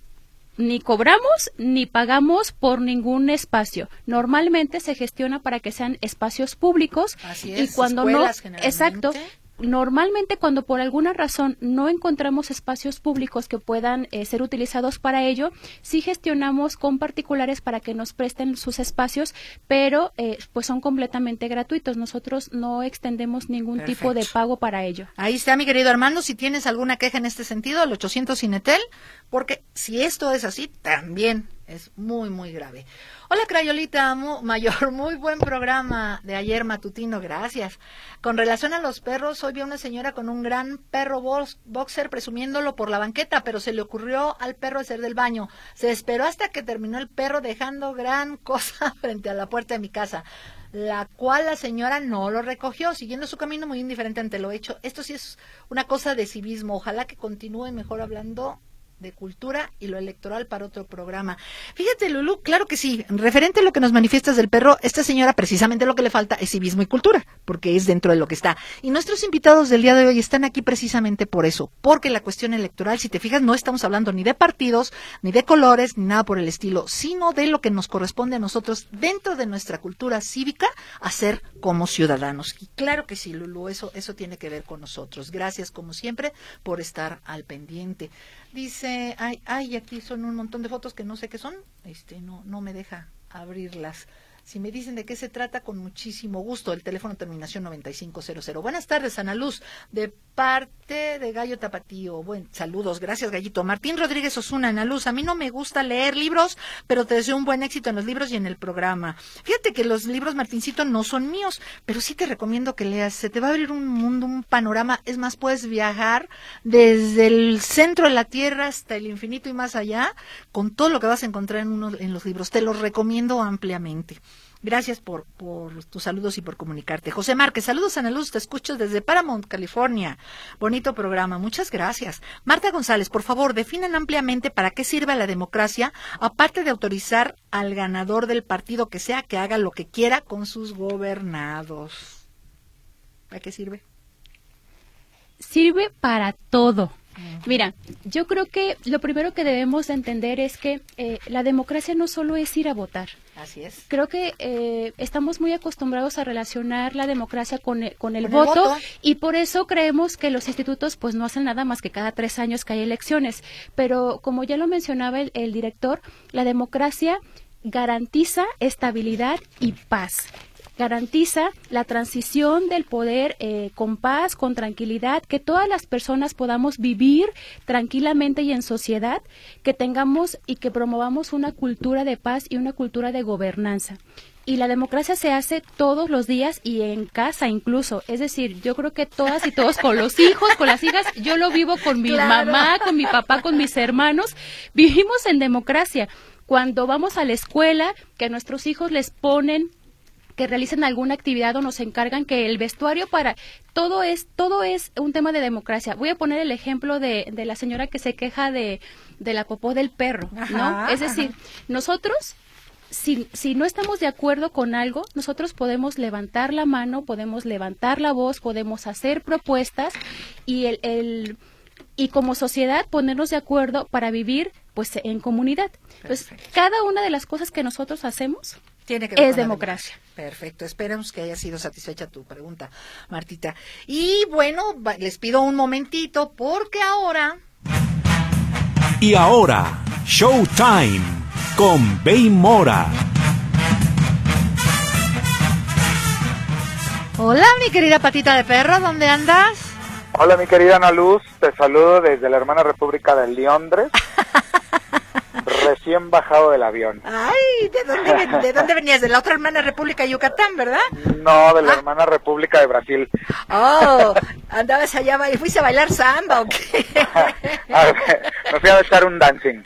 ni cobramos ni pagamos por ningún espacio. Normalmente se gestiona para que sean espacios públicos Así es, y cuando no exacto normalmente cuando por alguna razón no encontramos espacios públicos que puedan eh, ser utilizados para ello, sí gestionamos con particulares para que nos presten sus espacios, pero eh, pues son completamente gratuitos. Nosotros no extendemos ningún tipo de pago para ello. Ahí está, mi querido Armando. Si tienes alguna queja en este sentido, al 800 Cinetel, porque si esto es así, también es muy, muy grave. Hola, Crayolita Mayor, muy buen programa de ayer matutino, gracias. Con relación a los perros, hoy vi a una señora con un gran perro boxer presumiéndolo por la banqueta, pero se le ocurrió al perro hacer del baño. Se esperó hasta que terminó el perro dejando gran cosa frente a la puerta de mi casa la cual la señora no lo recogió, siguiendo su camino muy indiferente ante lo hecho. Esto sí es una cosa de civismo. Ojalá que continúe mejor hablando de cultura y lo electoral para otro programa. Fíjate, Lulu, claro que sí. Referente a lo que nos manifiestas del perro, esta señora precisamente lo que le falta es civismo y cultura, porque es dentro de lo que está. Y nuestros invitados del día de hoy están aquí precisamente por eso, porque la cuestión electoral, si te fijas, no estamos hablando ni de partidos, ni de colores, ni nada por el estilo, sino de lo que nos corresponde a nosotros dentro de nuestra cultura cívica hacer como ciudadanos. Y claro que sí, Lulu, eso, eso tiene que ver con nosotros. Gracias, como siempre, por estar al pendiente. Dice, ay, ay, aquí son un montón de fotos que no sé qué son, este, no, no me deja abrirlas. Si me dicen de qué se trata, con muchísimo gusto. El teléfono terminación 9500. Buenas tardes, Ana Luz, de parte de Gallo Tapatío. Buen, saludos, gracias, Gallito. Martín Rodríguez Osuna, Ana Luz. A mí no me gusta leer libros, pero te deseo un buen éxito en los libros y en el programa. Fíjate que los libros, Martincito, no son míos, pero sí te recomiendo que leas. Se te va a abrir un mundo, un panorama. Es más, puedes viajar desde el centro de la Tierra hasta el infinito y más allá con todo lo que vas a encontrar en, uno, en los libros. Te los recomiendo ampliamente. Gracias por, por tus saludos y por comunicarte. José Márquez, saludos Ana Luz, te escucho desde Paramount, California. Bonito programa, muchas gracias. Marta González, por favor, definan ampliamente para qué sirve la democracia, aparte de autorizar al ganador del partido que sea que haga lo que quiera con sus gobernados. ¿Para qué sirve? Sirve para todo. Mira, yo creo que lo primero que debemos entender es que eh, la democracia no solo es ir a votar. Así es. Creo que eh, estamos muy acostumbrados a relacionar la democracia con, el, con el, voto, y por eso creemos que los institutos pues no hacen nada más que cada tres años que hay elecciones. Pero como ya lo mencionaba el director, la democracia garantiza estabilidad y paz garantiza la transición del poder eh, con paz, con tranquilidad, que todas las personas podamos vivir tranquilamente y en sociedad, que tengamos y que promovamos una cultura de paz y una cultura de gobernanza. Y la democracia se hace todos los días y en casa incluso. Es decir, yo creo que todas y todos con los hijos, con las hijas, yo lo vivo con mi mamá, con mi papá, con mis hermanos. Vivimos en democracia. Cuando vamos a la escuela, que a nuestros hijos les ponen que realicen alguna actividad o nos encargan que el vestuario para todo es todo es un tema de democracia. Voy a poner el ejemplo de, de la señora que se queja de, de la popó del perro, ¿no? Es decir, nosotros si, si no estamos de acuerdo con algo, nosotros podemos levantar la mano, podemos levantar la voz, podemos hacer propuestas y el, el y como sociedad ponernos de acuerdo para vivir pues en comunidad. Cada una de las cosas que nosotros hacemos Tiene que ver es con la democracia. Perfecto, esperemos que haya sido satisfecha tu pregunta, Martita. Y bueno, les pido un momentito porque ahora Y ahora, Showtime con Bey Mora. Hola, mi querida patita de perro, ¿dónde andas? Hola mi querida Ana Luz, te saludo desde la hermana República de Londres, recién bajado del avión. Ay, ¿de dónde, ¿de dónde venías? De la otra hermana República de Yucatán, ¿verdad? No, de la Ah. hermana República de Brasil. Oh, andabas allá y fuiste a bailar samba o qué? A ver, Me fui a echar un dancing,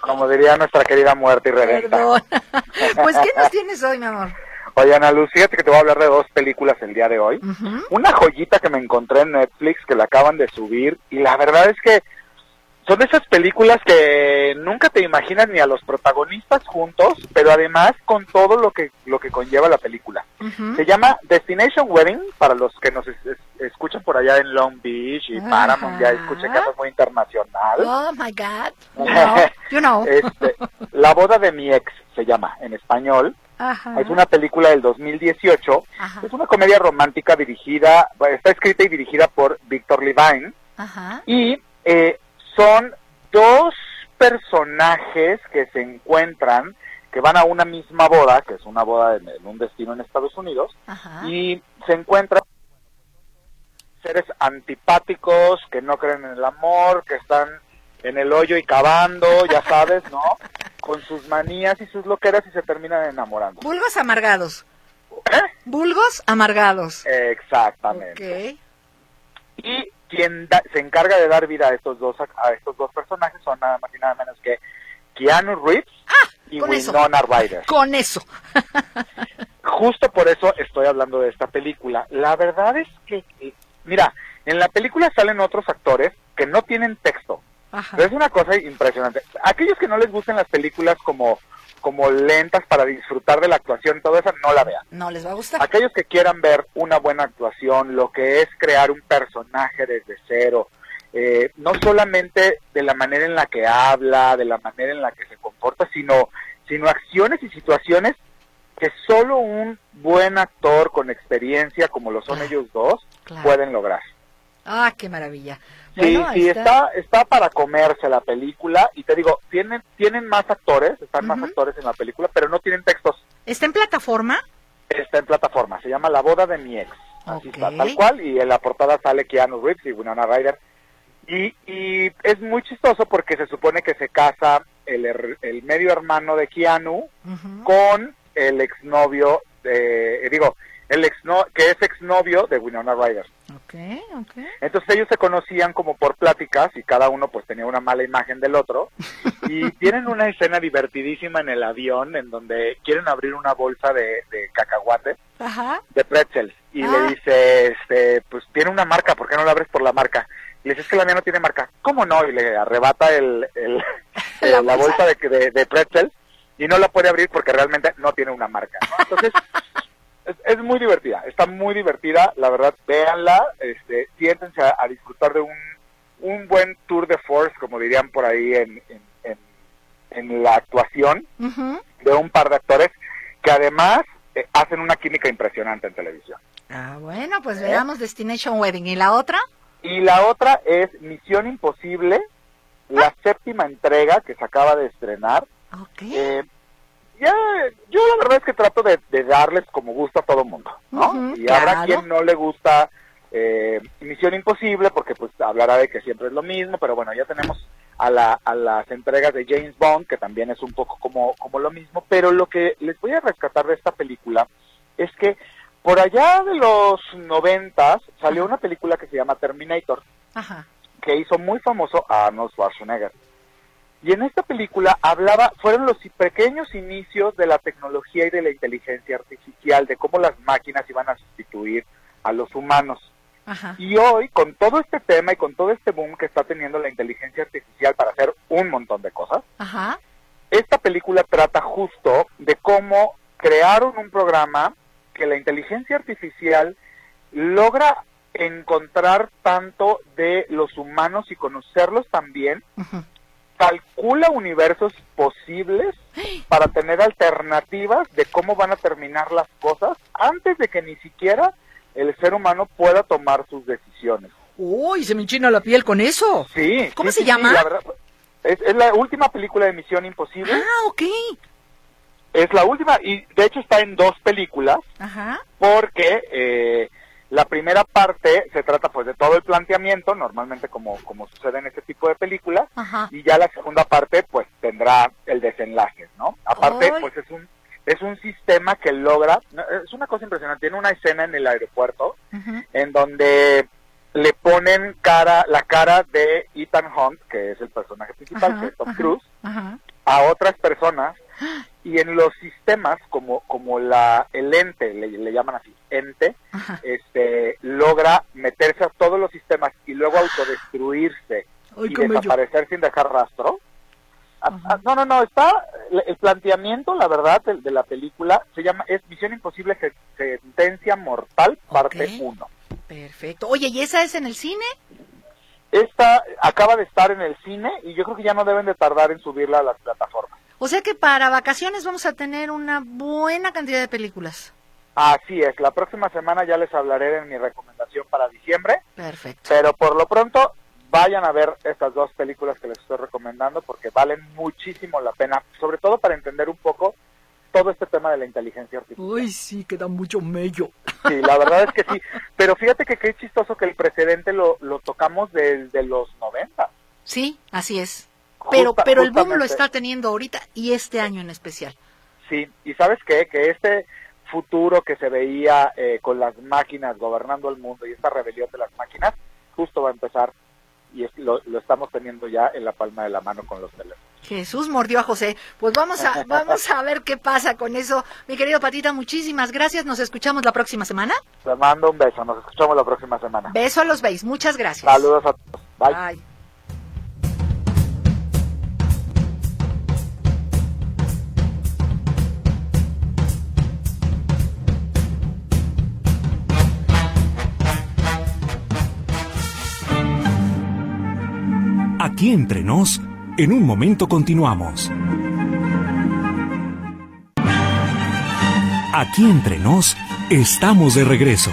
como diría nuestra querida muerte y redenta. Perdón. Pues, ¿qué nos tienes hoy, mi amor? Oye Ana Luz, fíjate que te voy a hablar de dos películas el día de hoy. Ujú. Una joyita que me encontré en Netflix que la acaban de subir y la verdad es que son esas películas que nunca te imaginas ni a los protagonistas juntos, pero además con todo lo que lo que conlleva la película. Ujú. Se llama Destination Wedding para los que nos es- es- escuchan por allá en Long Beach y Ajá. Paramount, ya escuchen que es muy internacional. Oh, my God. You know. You know. Este, la boda de mi ex se llama en español. Ajá. Es una película del 2018. Ajá. Es una comedia romántica dirigida, está escrita y dirigida por Víctor Levine. Ajá. Y eh, son dos personajes que se encuentran, que van a una misma boda, que es una boda en, en un destino en Estados Unidos, Ajá. y se encuentran seres antipáticos, que no creen en el amor, que están en el hoyo y cavando, ya sabes, ¿no? Con sus manías y sus loqueras y se terminan enamorando. Vulgos amargados. ¿Eh? Vulgos amargados. Exactamente. Ok. Y quien da- se encarga de dar vida a estos dos a estos dos personajes son nada más y nada menos que Keanu Reeves y Ah, eso. Winona Ryder. Con eso. Justo por eso estoy hablando de esta película. La verdad es que, eh, mira, en la película salen otros actores que no tienen texto. Ajá. Pero es una cosa impresionante. Aquellos que no les gusten las películas como como lentas para disfrutar de la actuación y todo eso, no la vean. No les va a gustar. Aquellos que quieran ver una buena actuación, lo que es crear un personaje desde cero, eh, no solamente de la manera en la que habla, de la manera en la que se comporta, sino, sino acciones y situaciones que solo un buen actor con experiencia, como lo son ellos dos, Claro. pueden lograr. Ah, qué maravilla. Sí, Bueno, sí, está, está para comerse la película y te digo, tienen, tienen más actores, están más actores en la película, pero no tienen textos. ¿Está en plataforma? Está en plataforma, se llama La boda de mi ex. Así está, tal cual, y en la portada sale Keanu Reeves y Winona Ryder. Y, y es muy chistoso porque se supone que se casa el, el medio hermano de Keanu con el exnovio de, digo, el exno, que es exnovio de Winona Ryder. Ok, ok. Entonces ellos se conocían como por pláticas y cada uno pues tenía una mala imagen del otro y tienen una escena divertidísima en el avión en donde quieren abrir una bolsa de, de cacahuates Ajá. de pretzels y Ah. le dice, este, pues tiene una marca, ¿por qué no la abres por la marca? Y le dice, es que la mía no tiene marca. ¿Cómo no? Y le arrebata el, el- La la, bolsa. bolsa de, de, de pretzels y no la puede abrir porque realmente no tiene una marca. ¿no? Entonces, es, es muy divertida, está muy divertida, la verdad, véanla, este, siéntense a, a disfrutar de un, un buen tour de force, como dirían por ahí en, en, en- en la actuación de un par de actores que además eh, hacen una química impresionante en televisión. Ah, bueno, pues ¿Eh? veamos Destination Wedding. ¿Y la otra? Y la otra es Misión Imposible, la séptima entrega que se acaba de estrenar. Ok. Eh, ya, yo la verdad es que de, de darles como gusto a todo mundo, ¿no? Y habrá claro. quien no le gusta eh, Misión Imposible porque pues hablará de que siempre es lo mismo, pero bueno, ya tenemos a, la, a las entregas de James Bond, que también es un poco como, como lo mismo, pero lo que les voy a rescatar de esta película es que por allá de los noventas salió una película que se llama Terminator, Ajá. que hizo muy famoso a Arnold Schwarzenegger. Y en esta película hablaba, fueron los pequeños inicios de la tecnología y de la inteligencia artificial, de cómo las máquinas iban a sustituir a los humanos. Ajá. Y hoy, con todo este tema y con todo este boom que está teniendo la inteligencia artificial para hacer un montón de cosas, Ajá. esta película trata justo de cómo crearon un programa que la inteligencia artificial logra encontrar tanto de los humanos y conocerlos también, calcula universos posibles para tener alternativas de cómo van a terminar las cosas antes de que ni siquiera el ser humano pueda tomar sus decisiones. Uy, se me enchina la piel con eso. Sí. ¿Cómo sí, se sí, llama? sí, la verdad, es, es la última película de Misión Imposible. Ah, ok. Es la última y de hecho está en dos películas Ajá. porque eh, la primera parte se trata pues de todo el planteamiento, normalmente como, como sucede en este tipo de películas, Ajá. y ya la segunda parte pues tendrá el desenlace, ¿no? Aparte pues es un es un sistema que logra, es una cosa impresionante, tiene una escena en el aeropuerto en donde le ponen cara la cara de Ethan Hunt, que es el personaje principal, Ajá, que es Tom. Cruise, a otras personas y en los sistemas como como la el ente le, le llaman así ente Ajá. este logra meterse a todos los sistemas y luego autodestruirse Ay, y desaparecer sin dejar rastro Ah, Ajá. ah, no no no está el planteamiento la verdad de, de la película se llama es Misión Imposible Se- sentencia mortal parte Ok. 1 Perfecto. Oye, ¿y esa es en el cine? esta acaba de estar en el cine y yo creo que ya no deben de tardar en subirla a las plataformas O sea que para vacaciones vamos a tener una buena cantidad de películas. Así es, la próxima semana ya les hablaré de mi recomendación para diciembre, Perfecto. pero por lo pronto vayan a ver estas dos películas que les estoy recomendando porque valen muchísimo la pena, sobre todo para entender un poco todo este tema de la inteligencia artificial. Uy, sí, queda mucho mello. Sí, la verdad es que sí, pero fíjate que qué chistoso que el precedente lo, lo tocamos desde los 90. Sí, así es. Pero, Justa- pero el boom lo está teniendo ahorita y este año en especial. Sí, y sabes qué, que este futuro que se veía eh, con las máquinas gobernando el mundo y esta rebelión de las máquinas, justo va a empezar y es- lo, lo estamos teniendo ya en la palma de la mano con los teléfonos. Jesús mordió a José. Pues vamos a, vamos a ver qué pasa con eso. Mi querido Patita, muchísimas gracias. Nos escuchamos la próxima semana. Te mando un beso, nos escuchamos la próxima semana. Beso a los veis. Muchas gracias. Saludos a todos. Bye. Bye. Aquí entre nos, en un momento continuamos. Aquí entre nos, estamos de regreso.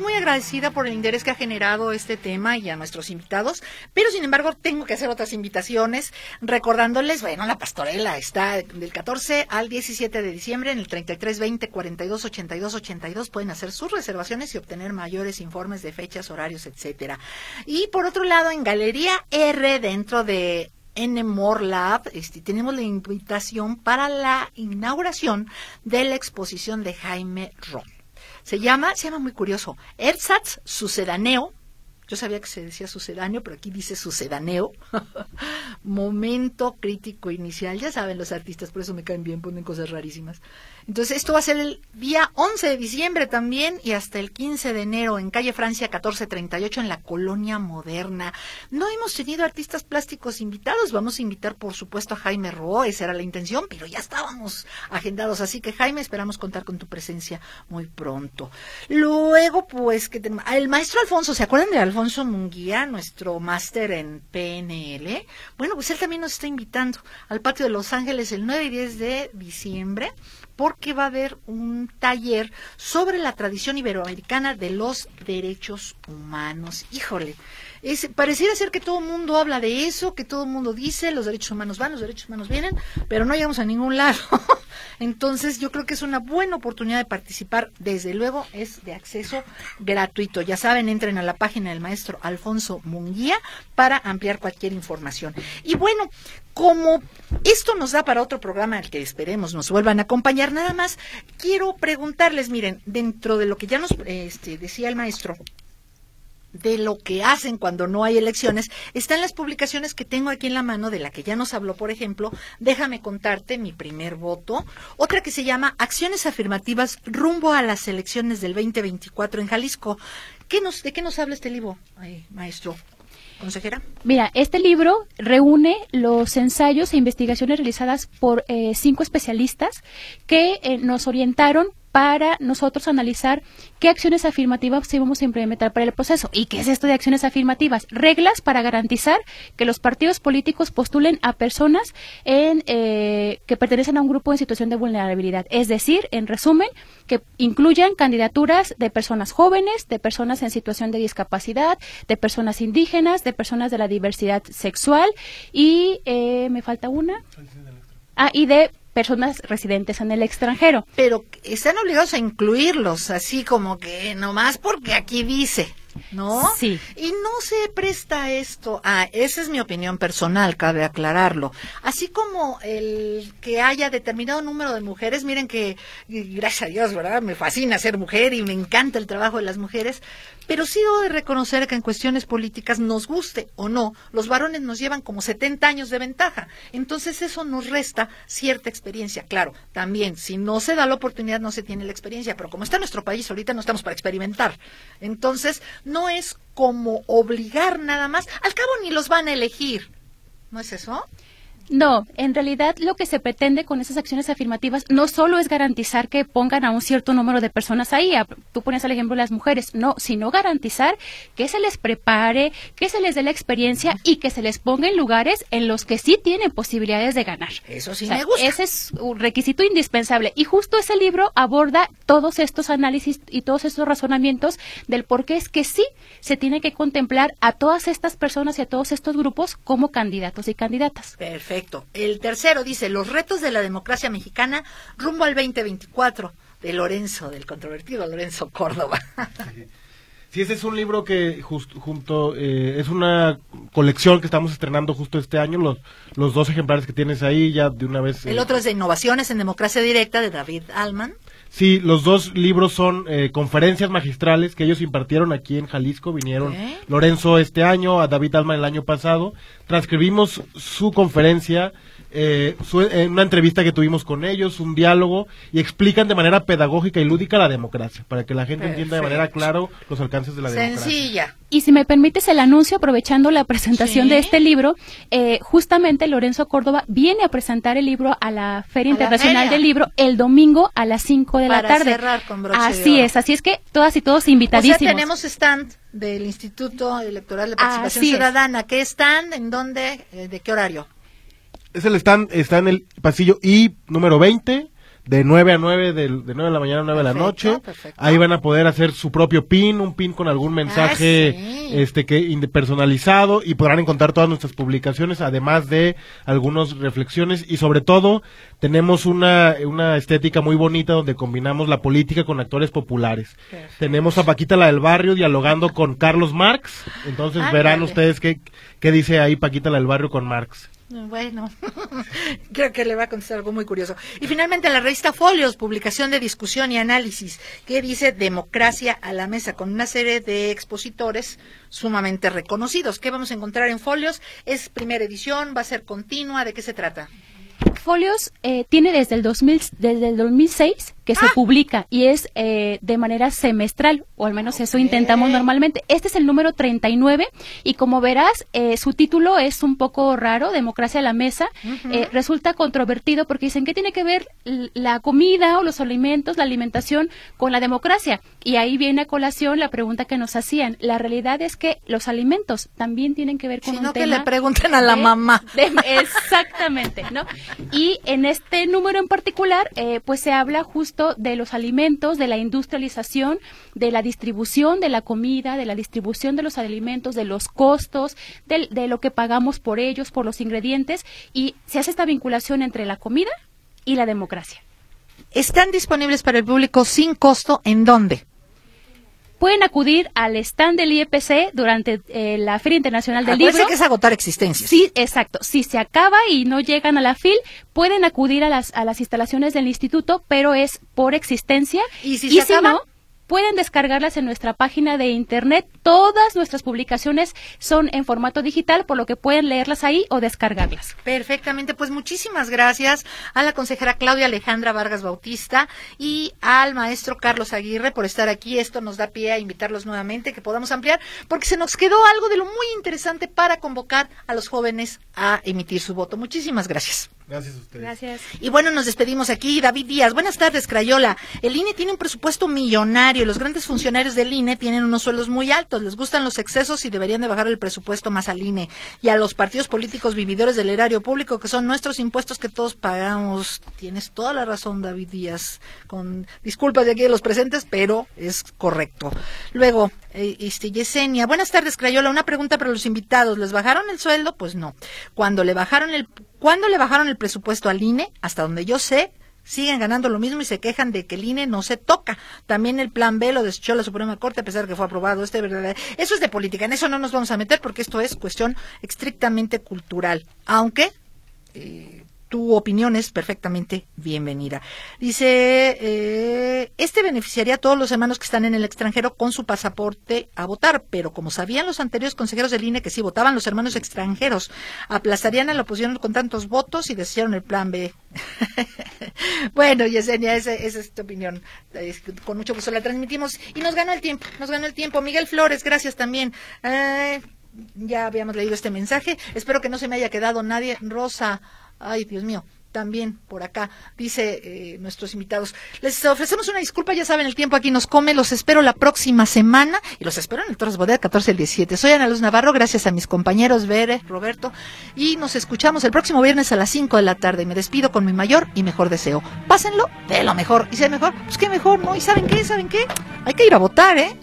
Muy agradecida por el interés que ha generado este tema y a nuestros invitados. Pero sin embargo, tengo que hacer otras invitaciones, recordándoles, bueno, la pastorela está del 14 al 17 de diciembre en el 33 20 42 82 82. Pueden hacer sus reservaciones y obtener mayores informes de fechas, horarios, etcétera. Y por otro lado, en Galería R, dentro de en More Lab este, tenemos la invitación para la inauguración de la exposición de Jaime Ron. Se llama, se llama muy curioso, Ersatz Sucedáneo. Yo sabía que se decía sucedáneo, pero aquí dice sucedáneo. Momento crítico inicial. Ya saben los artistas, por eso me caen bien, ponen cosas rarísimas. Entonces, esto va a ser el día 11 de diciembre también y hasta el 15 de enero en calle Francia 1438 en la Colonia Moderna. No hemos tenido artistas plásticos invitados. Vamos a invitar, por supuesto, a Jaime Roa, esa era la intención, pero ya estábamos agendados. Así que, Jaime, esperamos contar con tu presencia muy pronto. Luego, pues, que tenemos- el maestro Alfonso, ¿se acuerdan de Alfonso Munguía, nuestro máster en PNL? Bueno, pues él también nos está invitando al patio de Los Ángeles el 9 y 10 de diciembre porque va a haber un taller sobre la tradición iberoamericana de los derechos humanos. Híjole, pareciera ser que todo el mundo habla de eso, que todo el mundo dice, los derechos humanos van, los derechos humanos vienen, pero no llegamos a ningún lado. Entonces yo creo que es una buena oportunidad de participar. Desde luego es de acceso gratuito. Ya saben, entren a la página del maestro Alfonso Munguía para ampliar cualquier información. Y bueno, como esto nos da para otro programa al que esperemos nos vuelvan a acompañar, nada más quiero preguntarles, miren, dentro de lo que ya nos este, decía el maestro, de lo que hacen cuando no hay elecciones está en las publicaciones que tengo aquí en la mano, de la que ya nos habló, por ejemplo, Déjame contarte mi primer voto, otra que se llama Acciones afirmativas rumbo a las elecciones del 2024 en Jalisco. ¿Qué nos, ¿De qué nos habla este libro, maestro? consejera? Mira, este libro reúne los ensayos e investigaciones realizadas por eh, cinco especialistas que eh, nos orientaron para nosotros analizar qué acciones afirmativas íbamos a implementar para el proceso. ¿Y qué es esto de acciones afirmativas? Reglas para garantizar que los partidos políticos postulen a personas en, eh, que pertenecen a un grupo en situación de vulnerabilidad. Es decir, en resumen, que incluyan candidaturas de personas jóvenes, de personas en situación de discapacidad, de personas indígenas, de personas de la diversidad sexual y eh, me falta una. Ah, y de personas residentes en el extranjero. Pero están obligados a incluirlos, así como que nomás porque aquí dice. ¿no? Sí. Y no se presta esto a, esa es mi opinión personal, cabe aclararlo. Así como el que haya determinado número de mujeres, miren que, gracias a Dios, ¿verdad? Me fascina ser mujer y me encanta el trabajo de las mujeres, pero sí debo de reconocer que en cuestiones políticas, nos guste o no, los varones nos llevan como 70 años de ventaja. Entonces eso nos resta cierta experiencia. Claro, también, si no se da la oportunidad, no se tiene la experiencia, pero como está nuestro país ahorita, no estamos para experimentar. Entonces, no es como obligar nada más. Al cabo ni los van a elegir. ¿No es eso? No, en realidad lo que se pretende con esas acciones afirmativas no solo es garantizar que pongan a un cierto número de personas ahí, tú pones el ejemplo de las mujeres, no, sino garantizar que se les prepare, que se les dé la experiencia y que se les ponga en lugares en los que sí tienen posibilidades de ganar. Eso sí me gusta. Ese es un requisito indispensable y justo ese libro aborda todos estos análisis y todos estos razonamientos del por qué es que sí se tiene que contemplar a todas estas personas y a todos estos grupos como candidatos y candidatas. Perfecto. El tercero dice, los retos de la democracia mexicana rumbo al 2024, de Lorenzo, del controvertido Lorenzo Córdoba. Sí, ese es un libro que junto eh, es una colección que estamos estrenando justo este año. Los, los dos ejemplares que tienes ahí ya de una vez. El otro es de Innovaciones en Democracia Directa de David Alman. Sí, los dos libros son eh, conferencias magistrales que ellos impartieron aquí en Jalisco. Vinieron Lorenzo este año, a David Alman el año pasado. Transcribimos su conferencia eh, una entrevista que tuvimos con ellos, un diálogo, y explican de manera pedagógica y lúdica la democracia, para que la gente entienda de manera clara los alcances de la democracia. Sencilla. Y si me permites el anuncio, aprovechando la presentación de este libro, eh, justamente Lorenzo Córdoba viene a presentar el libro a la Feria Internacional del Libro el domingo a las 5 de la tarde. Cerrar con así es, así es que todas y todos invitadísimos. O sea, tenemos stand del Instituto Electoral de Participación Ciudadana. ¿Qué stand? ¿En dónde? Eh, ¿De qué horario? Es el stand, está en el pasillo I número 20, de 9 a 9, de, de 9 de la mañana a 9 de la noche. Ahí van a poder hacer su propio pin, un pin con algún mensaje ah, este que personalizado y podrán encontrar todas nuestras publicaciones, además de algunas reflexiones y sobre todo tenemos una, una estética muy bonita donde combinamos la política con actores populares. Tenemos a Paquita la del barrio dialogando con Carlos Marx, entonces verán ustedes qué, qué dice ahí Paquita la del barrio con Marx. Bueno, creo que le va a contestar algo muy curioso. Y finalmente la revista Folios, publicación de discusión y análisis, que dice Democracia a la mesa, con una serie de expositores sumamente reconocidos. ¿Qué vamos a encontrar en Folios? ¿Es primera edición? ¿Va a ser continua? ¿De qué se trata? Folios eh, tiene desde el, 2000, desde el 2006 que se ah. publica y es eh, de manera semestral, o al menos eso intentamos normalmente. Este es el número 39 y como verás, eh, su título es un poco raro, Democracia a la Mesa. resulta controvertido porque dicen que tiene que ver la comida o los alimentos, la alimentación con la democracia. Y ahí viene a colación la pregunta que nos hacían. La realidad es que los alimentos también tienen que ver con un que le pregunten a la mamá. exactamente, ¿no? Y en este número en particular, eh, pues se habla justo de los alimentos, de la industrialización, de la distribución de la comida, de la distribución de los alimentos, de los costos, de, de lo que pagamos por ellos, por los ingredientes, y se hace esta vinculación entre la comida y la democracia. ¿Están disponibles para el público sin costo en dónde? Pueden acudir al stand del IEPC durante eh, la Feria Internacional del Libro. que es agotar existencias. Sí, exacto. Si se acaba y no llegan a la FIL, pueden acudir a las, a las instalaciones del instituto, pero es por existencia. ¿Y si, se acaba? no, pueden descargarlas en nuestra página de internet. Todas nuestras publicaciones son en formato digital, por lo que pueden leerlas ahí o descargarlas. Perfectamente, pues muchísimas gracias a la consejera Claudia Alejandra Vargas Bautista y al maestro Carlos Aguirre por estar aquí. Esto nos da pie a invitarlos nuevamente, que podamos ampliar, porque se nos quedó algo de lo muy interesante para convocar a los jóvenes a emitir su voto. Muchísimas gracias. Gracias a ustedes. Gracias. Y bueno, nos despedimos aquí. David Díaz, buenas tardes, Crayola. El INE tiene un presupuesto millonario. Los grandes funcionarios del INE tienen unos sueldos muy altos. Les gustan los excesos y deberían de bajar el presupuesto más al INE. Y a los partidos políticos vividores del erario público, que son nuestros impuestos que todos pagamos. Tienes toda la razón, David Díaz. Con disculpas de aquí de los presentes, pero es correcto. Luego, eh, este, Yesenia, buenas tardes, Crayola. Una pregunta para los invitados. ¿Les bajaron el sueldo? Pues no. Cuando le bajaron el, cuando le bajaron el presupuesto al INE, hasta donde yo sé, siguen ganando lo mismo y se quejan de que el INE no se toca. También el plan B lo desechó la Suprema Corte a pesar de que fue aprobado. Este eso es de política, en eso no nos vamos a meter porque esto es cuestión estrictamente cultural. Aunque eh, tu opinión es perfectamente bienvenida. Dice, eh, este beneficiaría a todos los hermanos que están en el extranjero con su pasaporte a votar, pero como sabían los anteriores consejeros del INE que si votaban los hermanos extranjeros, aplastarían a la oposición con tantos votos y decidieron el plan B. bueno, Yesenia, esa, esa, es tu opinión. Con mucho gusto la transmitimos y nos ganó el tiempo, nos ganó el tiempo. Miguel Flores, gracias también. Eh, ya habíamos leído este mensaje. Espero que no se me haya quedado nadie. Rosa, ay, Dios mío, también por acá, dice eh, nuestros invitados. Les ofrecemos una disculpa, ya saben, el tiempo aquí nos come, los espero la próxima semana y los espero en el Torres Bodega 14 al 17. Soy Ana Luz Navarro, gracias a mis compañeros Bere, Roberto, y nos escuchamos el próximo viernes a las 5 de la tarde. Me despido con mi mayor y mejor deseo. Pásenlo de lo mejor, y si hay mejor, pues qué mejor, ¿no? ¿Y saben qué? ¿Saben qué? Hay que ir a votar, ¿eh?